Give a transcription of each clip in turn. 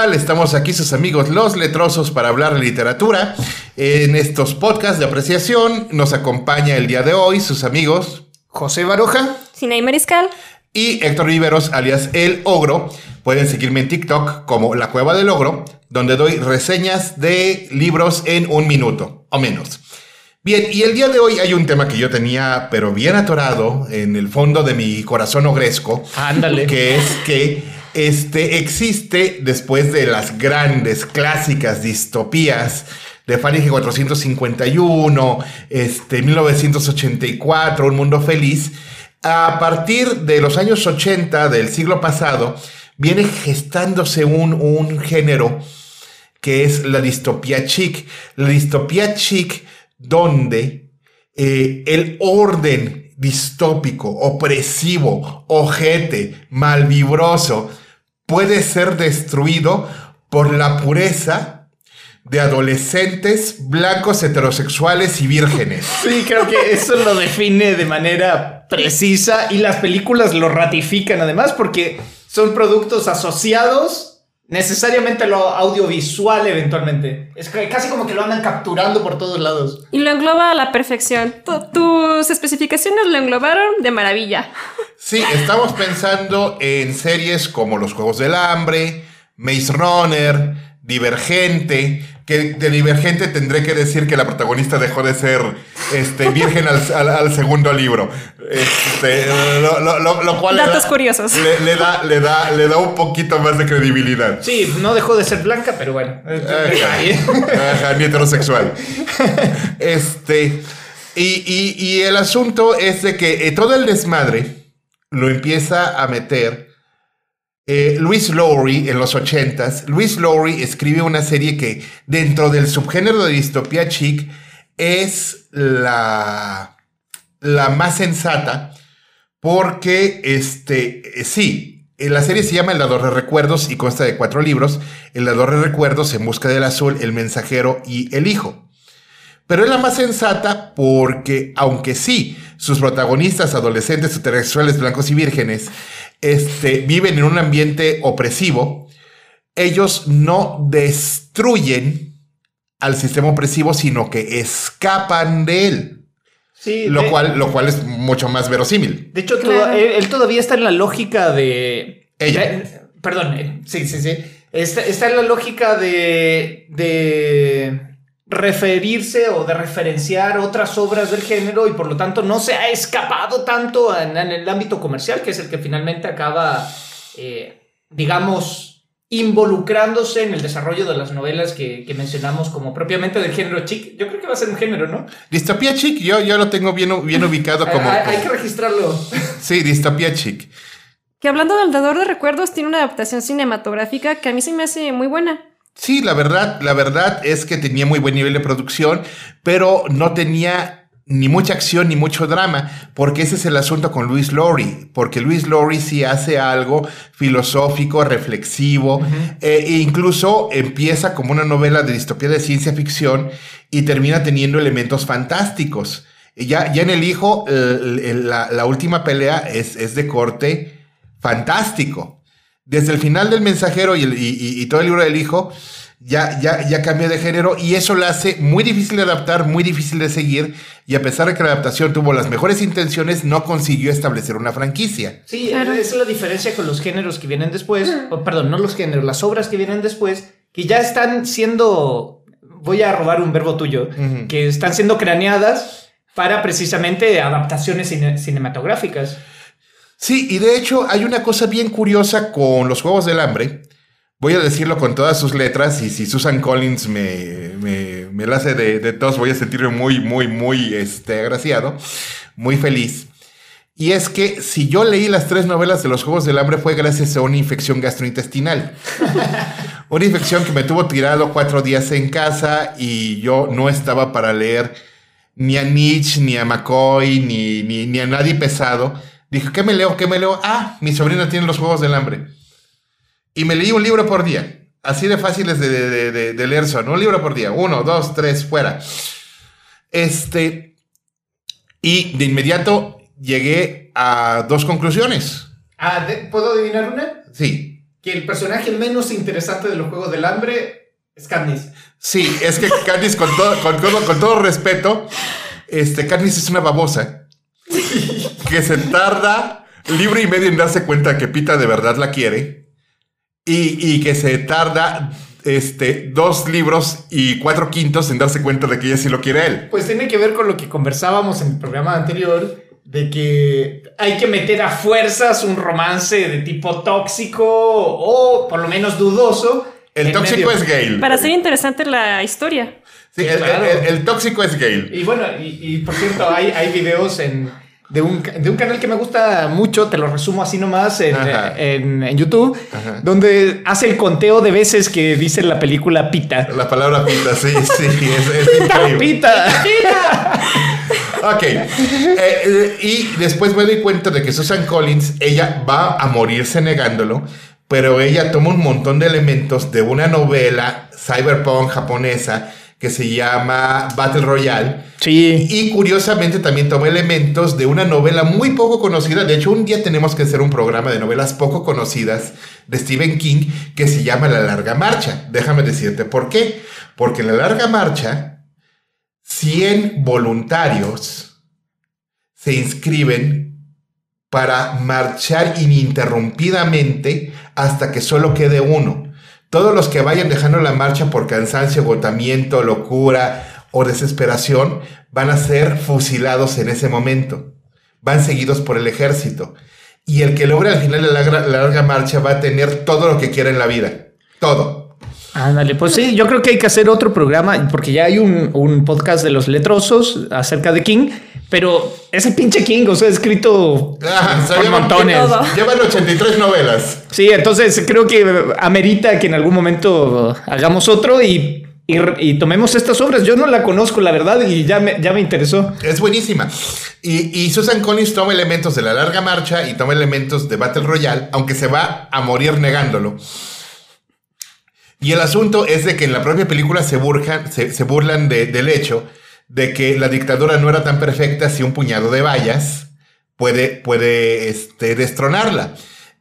tal? Estamos aquí sus amigos los letrosos para hablar de literatura. En estos podcasts de apreciación nos acompaña el día de hoy sus amigos José Baroja, Sinay Mariscal y Héctor Riveros, alias El Ogro. Pueden seguirme en TikTok como La Cueva del Ogro, donde doy reseñas de libros en un minuto o menos. Bien, y el día de hoy hay un tema que yo tenía, pero bien atorado en el fondo de mi corazón ogresco. Ándale. Que es que este, existe después de las grandes clásicas distopías de Fahrenheit 451, este, 1984, Un Mundo Feliz, a partir de los años 80 del siglo pasado, viene gestándose un, un género que es la distopía chic. La distopía chic donde eh, el orden distópico, opresivo, ojete, malvibroso, puede ser destruido por la pureza de adolescentes blancos heterosexuales y vírgenes. Sí, creo que eso lo define de manera precisa y las películas lo ratifican además porque son productos asociados necesariamente lo audiovisual eventualmente. Es casi como que lo andan capturando por todos lados. Y lo engloba a la perfección. tus especificaciones lo englobaron de maravilla. Sí, estamos pensando en series como Los Juegos del Hambre, Maze Runner, Divergente, que de Divergente tendré que decir que la protagonista dejó de ser este, virgen al, segundo libro. Este, lo, cual Datos curiosos. Le, da, le, da, le da un poquito más de credibilidad. Sí, no dejó de ser blanca, pero bueno. Ajá, ni heterosexual. Este, y, y, el asunto es de que eh, todo el desmadre lo empieza a meter eh, Luis Lowry en los ochentas, Luis Lowry escribe una serie que dentro del subgénero de distopía chic es la, la más sensata porque este, eh, sí, eh, la serie se llama El Dador de Recuerdos y consta de cuatro libros. El Dador de Recuerdos, En Busca del Azul, El Mensajero y El Hijo. Pero es la más sensata porque, aunque sí, sus protagonistas adolescentes heterosexuales blancos y vírgenes este, viven en un ambiente opresivo, ellos no destruyen al sistema opresivo, sino que escapan de él. Sí, lo, cual, lo cual es mucho más verosímil. De hecho, él, todavía está en la lógica de... Ella. perdón, eh, sí, sí, sí. Está, está, en la lógica de... de referirse o de referenciar otras obras del género y por lo tanto no se ha escapado tanto en, el ámbito comercial, que es el que finalmente acaba, eh, digamos, involucrándose en el desarrollo de las novelas que, mencionamos como propiamente del género chic. Yo creo que va a ser un género, ¿no? Distopía chic, yo, yo lo tengo bien, bien ubicado como... hay, que registrarlo. Sí, distopía chic. Que hablando del dador de recuerdos, tiene una adaptación cinematográfica que a mí se me hace muy buena. Sí, la verdad, la verdad es que tenía muy buen nivel de producción, pero no tenía ni mucha acción ni mucho drama, porque ese es el asunto con Luis Lowry, porque Luis Lowry sí hace algo filosófico, reflexivo, eh, e incluso empieza como una novela de distopía de ciencia ficción y termina teniendo elementos fantásticos. Ya, ya en El Hijo, la, última pelea es, es de corte fantástico desde el final del mensajero y, todo el libro del hijo, ya, ya, ya cambió de género y eso lo hace muy difícil de adaptar, muy difícil de seguir y a pesar de que la adaptación tuvo las mejores intenciones, no consiguió establecer una franquicia. Sí, esa es la diferencia con los géneros que vienen después, perdón, no los géneros, las obras que vienen después, que ya están siendo, voy a robar un verbo tuyo, que están siendo craneadas para precisamente adaptaciones cinematográficas. Sí, y de hecho hay una cosa bien curiosa con los Juegos del Hambre. Voy a decirlo con todas sus letras y si Susan Collins me, me, la hace de, de, tos, voy a sentirme muy, muy, muy este, agraciado, muy feliz. Y es que si yo leí las tres novelas de los Juegos del Hambre fue gracias a una infección gastrointestinal. una infección que me tuvo tirado cuatro días en casa y yo no estaba para leer ni a Nietzsche, ni a McCoy, ni, ni, ni a nadie pesado. Dije, ¿qué me leo? ¿Qué me leo? Ah, mi sobrina tiene los Juegos del Hambre. Y me leí un libro por día. Así de fáciles de, leer son. Un libro por día. Uno, dos, tres, fuera. Este. Y de inmediato llegué a dos conclusiones. Ah, ¿puedo adivinar una? Sí. que el personaje menos interesante de los Juegos del Hambre es Katniss. Sí, es que Katniss, con todo, con, todo, con todo respeto, este, Katniss es una babosa que se tarda libro y medio en darse cuenta que Pita de verdad la quiere y, y que se tarda este, dos libros y cuatro quintos en darse cuenta de que ella sí lo quiere a él. Pues tiene que ver con lo que conversábamos en el programa anterior, de que hay que meter a fuerzas un romance de tipo tóxico o por lo menos dudoso. El tóxico es Gale. Para hacer interesante la historia. Sí, el, claro. el- el tóxico es Gale. Y bueno, y, y por cierto, hay, hay videos en, de, un, de un canal que me gusta mucho, te lo resumo así nomás, en, en, en YouTube, Ajá. donde hace el conteo de veces que dice la película Pita. La palabra pinta, sí, sí, es, es increíble. Pita. Ok. Eh, eh, y después me doy cuenta de que Susan Collins, ella va a morirse negándolo, pero ella toma un montón de elementos de una novela cyberpunk japonesa que se llama Battle Royale. Sí. Y curiosamente también toma elementos de una novela muy poco conocida. De hecho, un día tenemos que hacer un programa de novelas poco conocidas de Stephen King que se llama La Larga Marcha. Déjame decirte por qué. Porque en La Larga Marcha, 100 voluntarios se inscriben para marchar ininterrumpidamente hasta que solo quede uno. Todos los que vayan dejando la marcha por cansancio, agotamiento, locura o desesperación van a ser fusilados en ese momento. Van seguidos por el ejército. Y el que logre al final la larga marcha va a tener todo lo que quiera en la vida. Todo. Ándale, pues sí, yo creo que hay que hacer otro programa, porque ya hay un, un podcast de los letrosos acerca de King, pero ese pinche King, o sea, ha escrito Ah, por que- montones. Llevan 83 novelas. Sí, entonces creo que amerita que en algún momento hagamos otro y, y, y tomemos estas obras. Yo no la conozco, la verdad, y ya me, ya me interesó. Es buenísima. Y, y Susan Collins toma elementos de la larga marcha y toma elementos de Battle Royale, aunque se va a morir negándolo. Y el asunto es de que en la propia película se, se, burlan de- del hecho de que la dictadura no era tan perfecta si un puñado de vallas puede, puede este, destronarla.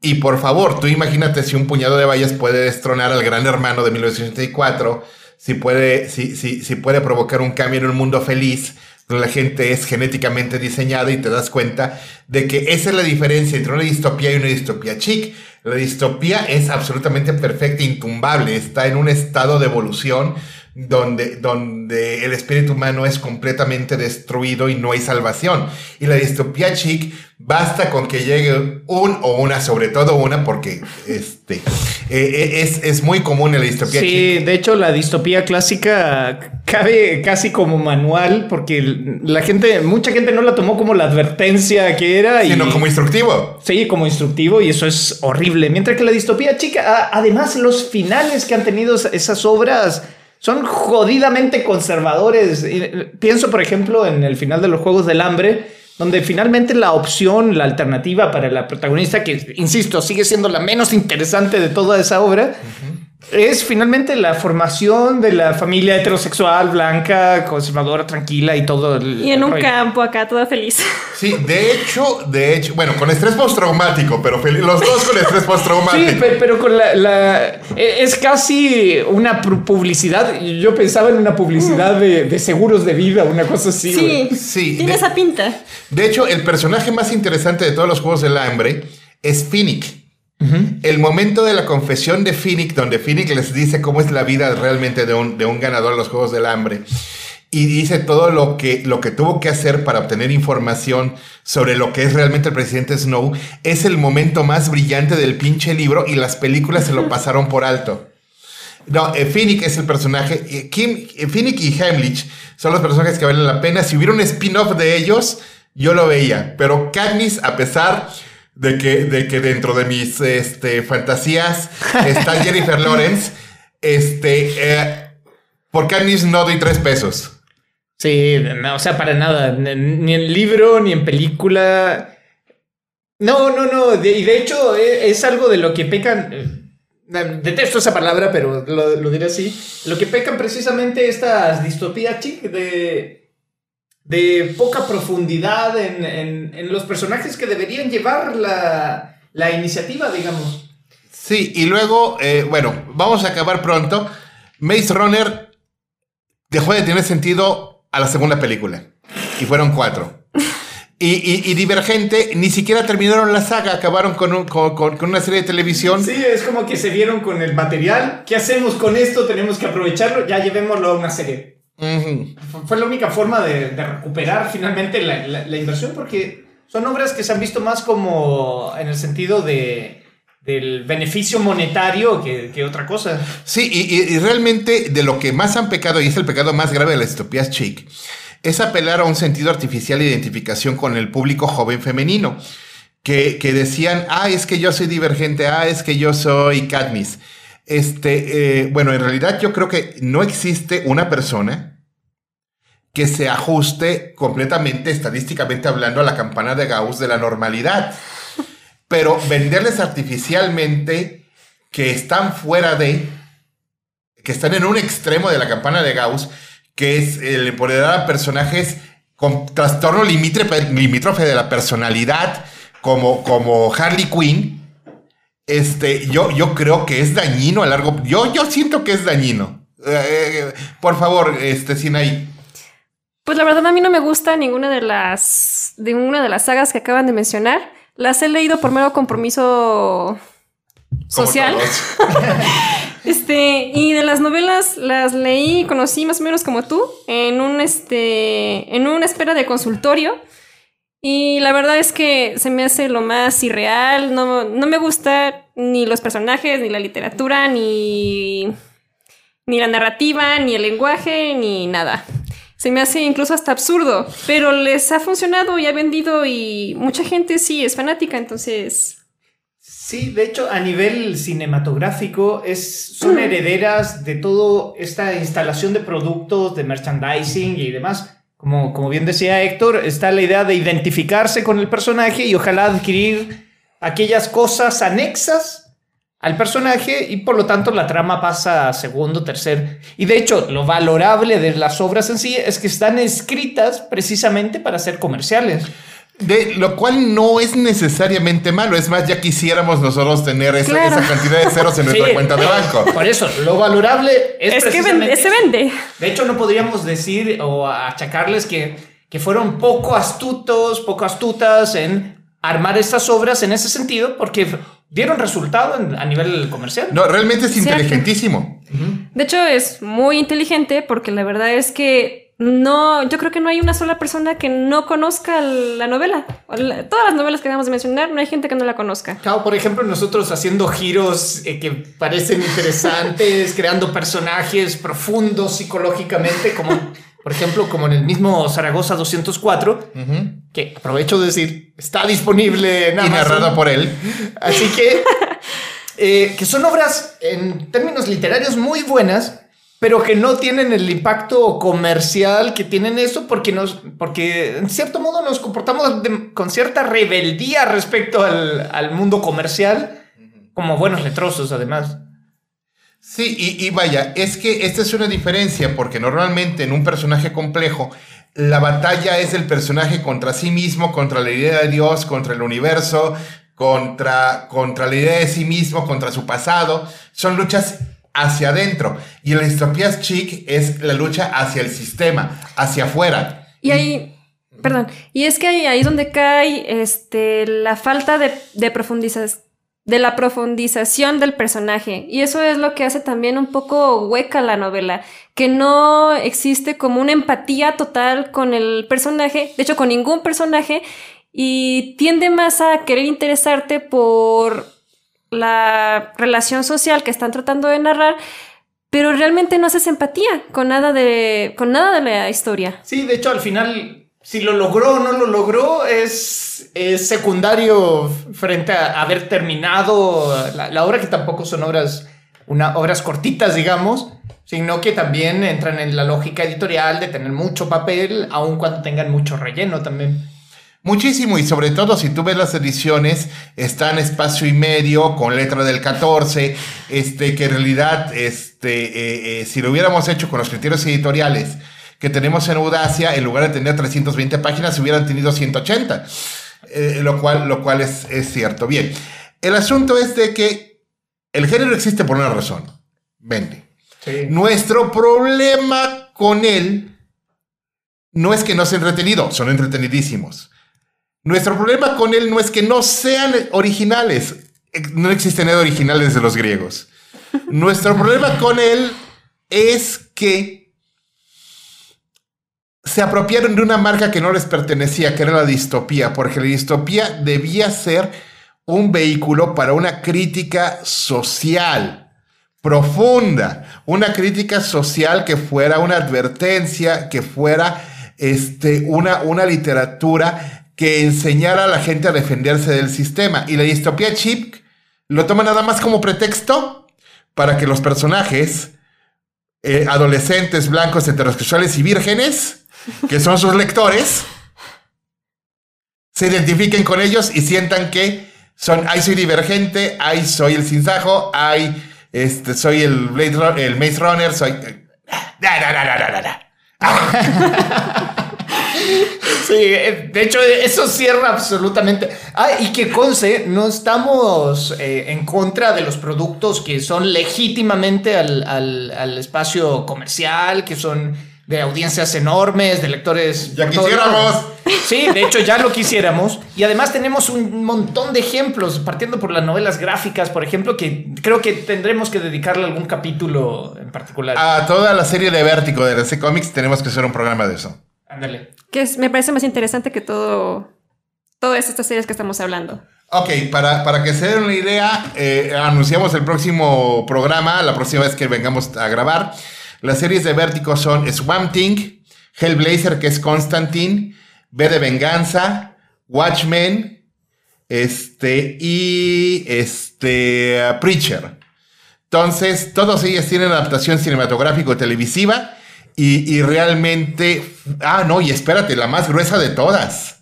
Y por favor, tú imagínate si un puñado de vallas puede destronar al gran hermano de 1984, si puede, si, si puede provocar un cambio en un mundo feliz, donde la gente es genéticamente diseñada y te das cuenta de que esa es la diferencia entre una distopía y una distopía chic. La distopía es absolutamente perfecta, intumbable, está en un estado de evolución donde, donde el espíritu humano es completamente destruido y no hay salvación. Y la distopía chic basta con que llegue un o una, sobre todo una, porque este, eh, es, es muy común en la distopía chic. Sí, de hecho la distopía clásica cabe casi como manual porque la gente, mucha gente no la tomó como la advertencia que era. Sino y, como instructivo. Sí, como instructivo y eso es horrible. Mientras que la distopía chica, además los finales que han tenido es- esas obras son jodidamente conservadores. Eh, Pienso, por ejemplo, en el final de los Juegos del Hambre, donde finalmente la opción, la alternativa para la protagonista, que, insisto, sigue siendo la menos interesante de toda esa obra, es finalmente la formación de la familia heterosexual, blanca, conservadora, tranquila y todo. el Y en un rollo. campo acá, toda feliz. Sí, de hecho, de hecho, bueno, con estrés postraumático, pero los dos con estrés postraumático. Sí, pe- pero con la, la- e- es casi una pu- publicidad. Yo pensaba en una publicidad de, de seguros de vida, una cosa así. Sí, Sí, tiene de- esa pinta. De hecho, el personaje más interesante de todos los Juegos del Hambre es Finnick. El momento de la confesión de Finnick, donde Finnick les dice cómo es la vida realmente de un, de un ganador de los Juegos del Hambre. Y dice todo lo que, lo que tuvo que hacer para obtener información sobre lo que es realmente el presidente Snow. Es el momento más brillante del pinche libro y las películas se lo pasaron por alto. No, eh, Finnick es el personaje. eh, Kim, eh, Finnick y Heimlich son los personajes que valen la pena. Si hubiera un spin-off de ellos, yo lo veía. Pero Katniss, a pesar de que, de que dentro de mis este, fantasías está Jennifer Lawrence, este, eh, por Katniss no doy tres pesos. Sí, no, o sea, para nada. Ni, en libro, ni en película. No, no, no. de- y de hecho, e- es, algo de lo que pecan. eh, Detesto esa palabra, pero lo, lo diré así. Lo que pecan precisamente estas distopías chic de, de poca profundidad en, en- en los personajes que deberían llevar la, la iniciativa, digamos. Sí, y luego, eh, bueno, vamos a acabar pronto. Maze Runner dejó de tener sentido a la segunda película. Y fueron cuatro. Y, Divergente ni siquiera terminaron la saga, acabaron con, con, una serie de televisión. Sí, es como que se vieron con el material. ¿Qué hacemos con esto? Tenemos que aprovecharlo, ya llevémoslo a una serie. Fue la única forma de, recuperar finalmente la, inversión porque son obras que se han visto más como en el sentido de, del beneficio monetario que, otra cosa. Sí, y, realmente de lo que más han pecado, y es el pecado más grave de la estupidez chic, es apelar a un sentido artificial de identificación con el público joven femenino. Que, decían, ah, es que yo soy divergente, ah, es que yo soy Katniss. Este, eh, bueno, en realidad yo creo que no existe una persona que se ajuste completamente, estadísticamente hablando, a la campana de Gauss de la normalidad. Pero venderles artificialmente que están fuera de, que están en un extremo de la campana de Gauss, que es el empoderar a personajes con trastorno limítrofe de la personalidad, como, como Harley Quinn, este, yo, yo creo que es dañino a largo Yo, yo siento que es dañino. Eh, por favor, este, Pues la verdad a mí no me gusta ninguna de las de una de las sagas que acaban de mencionar. Las he leído por mero compromiso social. este, y de las novelas las leí y conocí más o menos como tú en un este en una espera de consultorio. Y la verdad es que se me hace lo más irreal, no, no me gusta ni los personajes, ni la literatura, ni, ni la narrativa, ni el lenguaje, ni nada. Se me hace incluso hasta absurdo, pero les ha funcionado y ha vendido y mucha gente sí es fanática, entonces... Sí, de hecho, a nivel cinematográfico es, son mm. herederas de toda esta instalación de productos, de merchandising y demás como, como bien decía Héctor, está la idea de identificarse con el personaje y ojalá adquirir aquellas cosas anexas al personaje y por lo tanto la trama pasa a segundo, tercer. Y de hecho, lo valorable de las obras en sí es que están escritas precisamente para ser comerciales. De lo cual no es necesariamente malo. Es más, ya quisiéramos nosotros tener esa, cantidad de ceros en nuestra cuenta de banco. Por eso, lo valorable es, es que se vende. De hecho, no podríamos decir o achacarles que, que fueron poco astutos, poco astutas en armar estas obras en ese sentido, porque dieron resultado a nivel comercial. No, realmente es inteligentísimo. De hecho, es muy inteligente porque la verdad es que no, yo creo que no hay una sola persona que no conozca la novela. Todas las novelas que acabamos de mencionar, no hay gente que no la conozca. Claro, por ejemplo, nosotros haciendo giros eh, que parecen interesantes, creando personajes profundos psicológicamente, como por ejemplo, como en el mismo Zaragoza 204, que aprovecho de decir, está disponible en Amazon. Y narrado por él. Así que, eh, que son obras en términos literarios muy buenas pero que no tienen el impacto comercial que tienen eso porque nos porque en cierto modo nos comportamos con cierta rebeldía respecto al, mundo comercial como buenos letrosos además. Sí, y, y, vaya, es que esta es una diferencia porque normalmente en un personaje complejo la batalla es el personaje contra sí mismo, contra la idea de Dios, contra el universo, contra, contra la idea de sí mismo, contra su pasado. Son luchas hacia adentro. Y la distopía chic es la lucha hacia el sistema, hacia afuera. Y ahí, perdón, y es que ahí, ahí es donde cae este, la falta de, de de la profundización del personaje. Y eso es lo que hace también un poco hueca la novela, que no existe como una empatía total con el personaje, de hecho con ningún personaje, y tiende más a querer interesarte por la relación social que están tratando de narrar, pero realmente no haces empatía con nada de, con nada de la historia. Sí, de hecho, al final, si lo logró o no lo logró, es, secundario frente a haber terminado la, obra, que tampoco son obras, una, obras cortitas, digamos, sino que también entran en la lógica editorial de tener mucho papel, aun cuando tengan mucho relleno también. Muchísimo, y sobre todo si tú ves las ediciones, están espacio y medio, con letra del 14, este, que en realidad, este, eh, eh, si lo hubiéramos hecho con los criterios editoriales que tenemos en Audacia, en lugar de tener 320 páginas, hubieran tenido 180, eh, lo cual, lo cual es, es cierto. Bien, el asunto es de que El género existe por una razón. Vende. Nuestro problema con él no es que no sea entretenido, son entretenidísimos. Nuestro problema con él no es que no sean originales. No existen originales de los griegos. Nuestro problema con él es que se apropiaron de una marca que no les pertenecía, que era la distopía, porque la distopía debía ser un vehículo para una crítica social profunda, una crítica social que fuera una advertencia, que fuera este, una, una literatura que enseñara a la gente a defenderse del sistema. Y la distopía chip lo toma nada más como pretexto para que los personajes eh, adolescentes, blancos, heterosexuales y vírgenes, que son sus lectores, se identifiquen con ellos y sientan que son, ay, soy divergente, ay, soy el sinsajo, ay, este, soy el Blade el Maze Runner, soy... De hecho, eso cierra absolutamente. Ah, y que conce, no estamos eh, en contra de los productos que son legítimamente al, al espacio comercial, que son de audiencias enormes, de lectores. Ya quisiéramos. Sí, de hecho ya lo quisiéramos. Y además tenemos un montón de ejemplos, partiendo por las novelas gráficas, por ejemplo, que creo que tendremos que dedicarle algún capítulo en particular. A toda la serie de Vértigo de DC Comics tenemos que hacer un programa de eso. Ándale. Que me parece más interesante que todo, todas estas series que estamos hablando. Ok, para, para que se den una idea, eh, anunciamos el próximo programa, la próxima vez que vengamos a grabar. Las series de Vértigo son Swamp Thing, Hellblazer, que es Constantine, B de Venganza, Watchmen, este, y este, Preacher. Entonces, todos ellos tienen adaptación cinematográfico-televisiva y, y realmente... Ah, no, y espérate, la más gruesa de todas.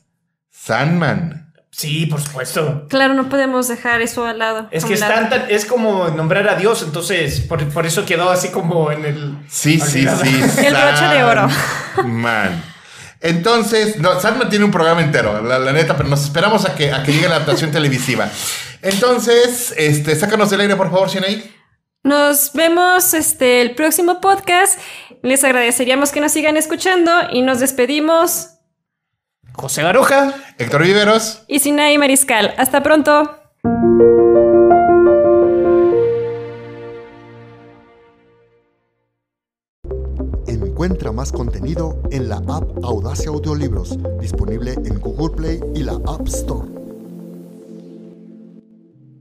Sandman. Sí, por supuesto. Claro, no podemos dejar eso al lado. Es que es, es como nombrar a Dios, entonces por, eso quedó así como en el... Sí, sí, sí. el broche de oro. Man. Entonces, no, Sandman tiene un programa entero, la, neta, pero nos esperamos a que, a que llegue la adaptación televisiva. Entonces, este, sácanos del aire, por favor, Sinead. Nos vemos este, el próximo podcast. Les agradeceríamos que nos sigan escuchando y nos despedimos José Garoja, Héctor Viveros y Sinaí Mariscal. Hasta pronto. Encuentra más contenido en la app Audacia Audiolibros, disponible en Google Play y la App Store.